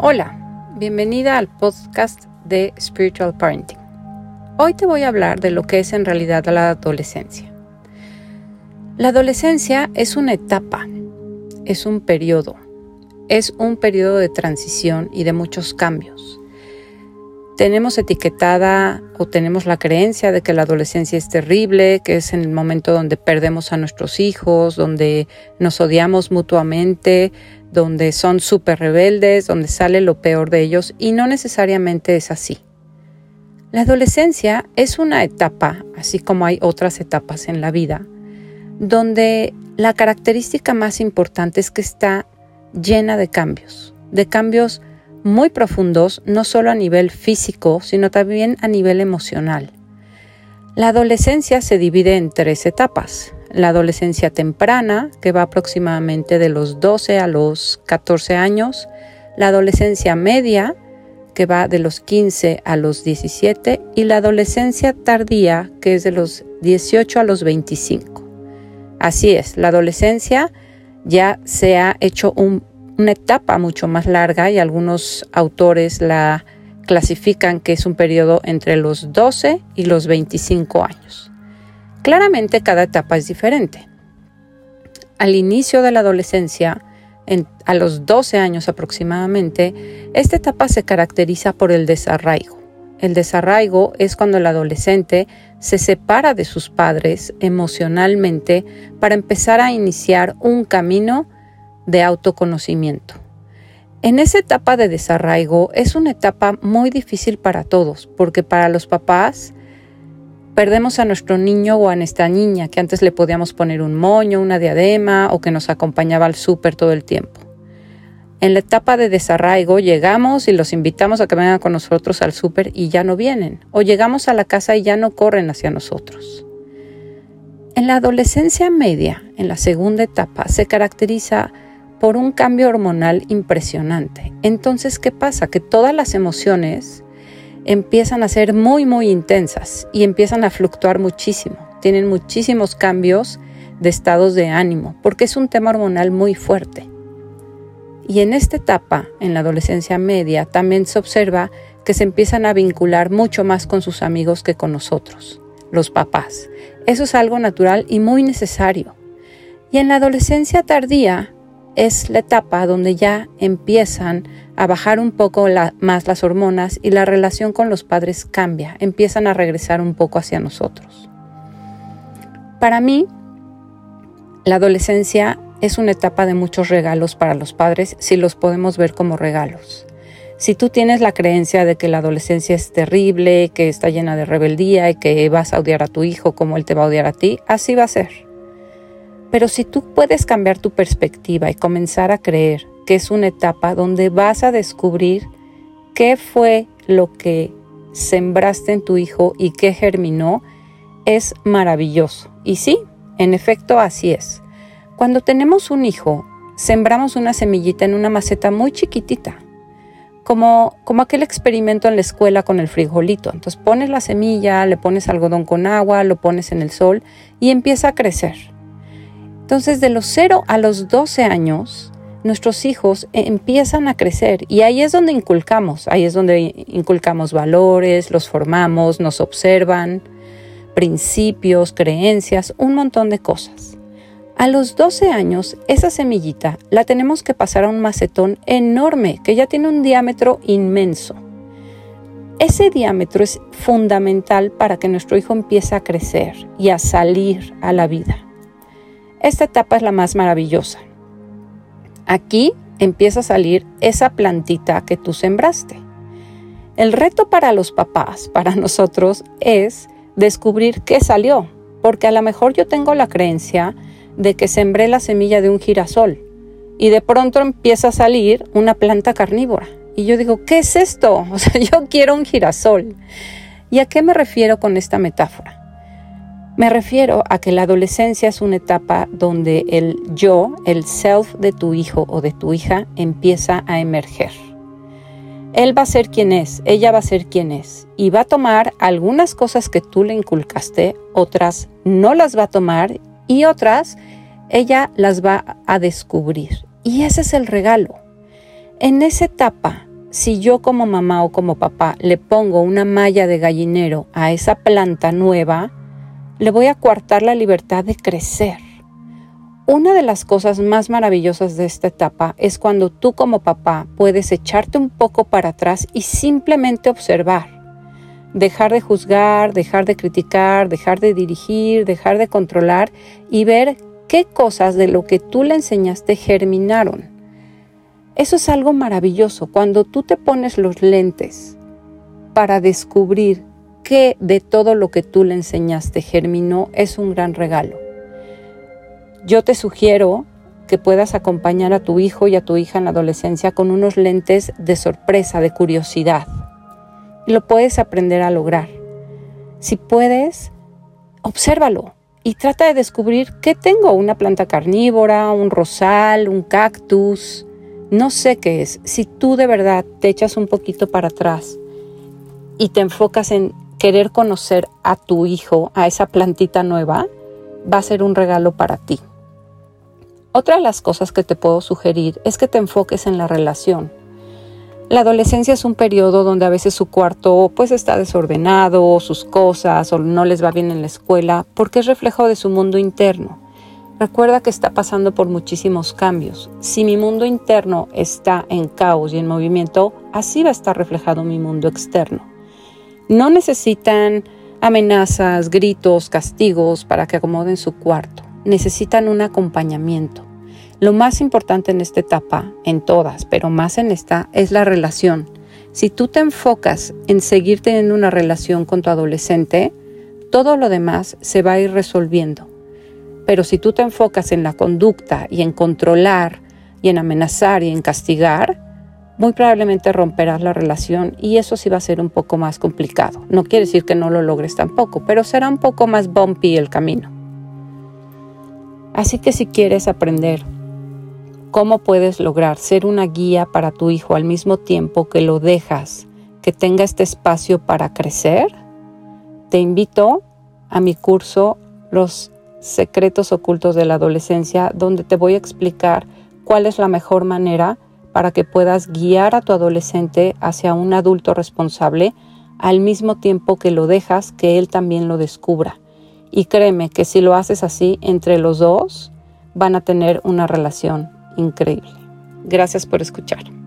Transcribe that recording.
Hola, bienvenida al podcast de Spiritual Parenting. Hoy te voy a hablar de lo que es en realidad la adolescencia. La adolescencia es una etapa, es un periodo, es un periodo de transición y de muchos cambios. Tenemos etiquetada o tenemos la creencia de que la adolescencia es terrible, que es en el momento donde perdemos a nuestros hijos, donde nos odiamos mutuamente, donde son súper rebeldes, donde sale lo peor de ellos y no necesariamente es así. La adolescencia es una etapa, así como hay otras etapas en la vida, donde la característica más importante es que está llena de cambios, de cambios muy profundos, no solo a nivel físico, sino también a nivel emocional. La adolescencia se divide en tres etapas la adolescencia temprana, que va aproximadamente de los 12 a los 14 años, la adolescencia media, que va de los 15 a los 17, y la adolescencia tardía, que es de los 18 a los 25. Así es, la adolescencia ya se ha hecho una etapa mucho más larga y algunos autores la clasifican que es un periodo entre los 12 y los 25 años. Claramente cada etapa es diferente. Al inicio de la adolescencia, a los 12 años aproximadamente, esta etapa se caracteriza por el desarraigo. El desarraigo es cuando el adolescente se separa de sus padres emocionalmente para empezar a iniciar un camino de autoconocimiento. En esa etapa de desarraigo es una etapa muy difícil para todos, porque para los papás perdemos a nuestro niño o a nuestra niña, que antes le podíamos poner un moño, una diadema o que nos acompañaba al súper todo el tiempo. En la etapa de desarraigo llegamos y los invitamos a que vengan con nosotros al súper y ya no vienen. O llegamos a la casa y ya no corren hacia nosotros. En la adolescencia media, en la segunda etapa, se caracteriza por un cambio hormonal impresionante. Entonces, ¿qué pasa? Que todas las emociones empiezan a ser muy, muy intensas y empiezan a fluctuar muchísimo. Tienen muchísimos cambios de estados de ánimo, porque es un tema hormonal muy fuerte. Y en esta etapa, en la adolescencia media, también se observa que se empiezan a vincular mucho más con sus amigos que con nosotros, los papás. Eso es algo natural y muy necesario. Y en la adolescencia tardía es la etapa donde ya empiezan a bajar un poco más las hormonas y la relación con los padres cambia, empiezan a regresar un poco hacia nosotros. Para mí, la adolescencia es una etapa de muchos regalos para los padres si los podemos ver como regalos. Si tú tienes la creencia de que la adolescencia es terrible, que está llena de rebeldía y que vas a odiar a tu hijo como él te va a odiar a ti, así va a ser. Pero si tú puedes cambiar tu perspectiva y comenzar a creer que es una etapa donde vas a descubrir qué fue lo que sembraste en tu hijo y qué germinó, es maravilloso. Y sí, en efecto así es. Cuando tenemos un hijo, sembramos una semillita en una maceta muy chiquitita, como, como aquel experimento en la escuela con el frijolito. Entonces pones la semilla, le pones algodón con agua, lo pones en el sol y empieza a crecer. Entonces, de los 0 a los 12 años, nuestros hijos empiezan a crecer y ahí es donde inculcamos, ahí es donde inculcamos valores, los formamos, nos observan, principios, creencias, un montón de cosas. A los 12 años, esa semillita la tenemos que pasar a un macetón enorme que ya tiene un diámetro inmenso. Ese diámetro es fundamental para que nuestro hijo empiece a crecer y a salir a la vida. Esta etapa es la más maravillosa. Aquí empieza a salir esa plantita que tú sembraste. El reto para los papás, para nosotros, es descubrir qué salió, porque a lo mejor yo tengo la creencia de que sembré la semilla de un girasol y de pronto empieza a salir una planta carnívora. Y yo digo, ¿qué es esto? O sea, yo quiero un girasol. ¿Y a qué me refiero con esta metáfora? Me refiero a que la adolescencia es una etapa donde el yo, el self de tu hijo o de tu hija empieza a emerger. Él va a ser quien es, ella va a ser quien es y va a tomar algunas cosas que tú le inculcaste, otras no las va a tomar y otras ella las va a descubrir. Y ese es el regalo. En esa etapa si yo como mamá o como papá le pongo una malla de gallinero a esa planta nueva, le voy a coartar la libertad de crecer. Una de las cosas más maravillosas de esta etapa es cuando tú como papá puedes echarte un poco para atrás y simplemente observar. Dejar de juzgar, dejar de criticar, dejar de dirigir, dejar de controlar y ver qué cosas de lo que tú le enseñaste germinaron. Eso es algo maravilloso. Cuando tú te pones los lentes para descubrir qué de todo lo que tú le enseñaste germinó, es un gran regalo. Yo te sugiero que puedas acompañar a tu hijo y a tu hija en la adolescencia con unos lentes de sorpresa, de curiosidad. Lo puedes aprender a lograr. Si puedes, obsérvalo y trata de descubrir qué tengo, una planta carnívora, un rosal, un cactus, no sé qué es. Si tú de verdad te echas un poquito para atrás y te enfocas en querer conocer a tu hijo, a esa plantita nueva, va a ser un regalo para ti. Otra de las cosas que te puedo sugerir es que te enfoques en la relación. La adolescencia es un periodo donde a veces su cuarto pues está desordenado, sus cosas o no les va bien en la escuela, porque es reflejo de su mundo interno. Recuerda que está pasando por muchísimos cambios. Si mi mundo interno está en caos y en movimiento, así va a estar reflejado mi mundo externo. No necesitan amenazas, gritos, castigos para que acomoden su cuarto. Necesitan un acompañamiento. Lo más importante en esta etapa, en todas, pero más en esta, es la relación. Si tú te enfocas en seguir teniendo una relación con tu adolescente, todo lo demás se va a ir resolviendo. Pero si tú te enfocas en la conducta y en controlar y en amenazar y en castigar, muy probablemente romperás la relación y eso sí va a ser un poco más complicado. No quiere decir que no lo logres tampoco, pero será un poco más bumpy el camino. Así que si quieres aprender cómo puedes lograr ser una guía para tu hijo al mismo tiempo que lo dejas que tenga este espacio para crecer, te invito a mi curso Los secretos ocultos de la adolescencia, donde te voy a explicar cuál es la mejor manera para que puedas guiar a tu adolescente hacia un adulto responsable al mismo tiempo que lo dejas que él también lo descubra. Y créeme que si lo haces así entre los dos, van a tener una relación increíble. Gracias por escuchar.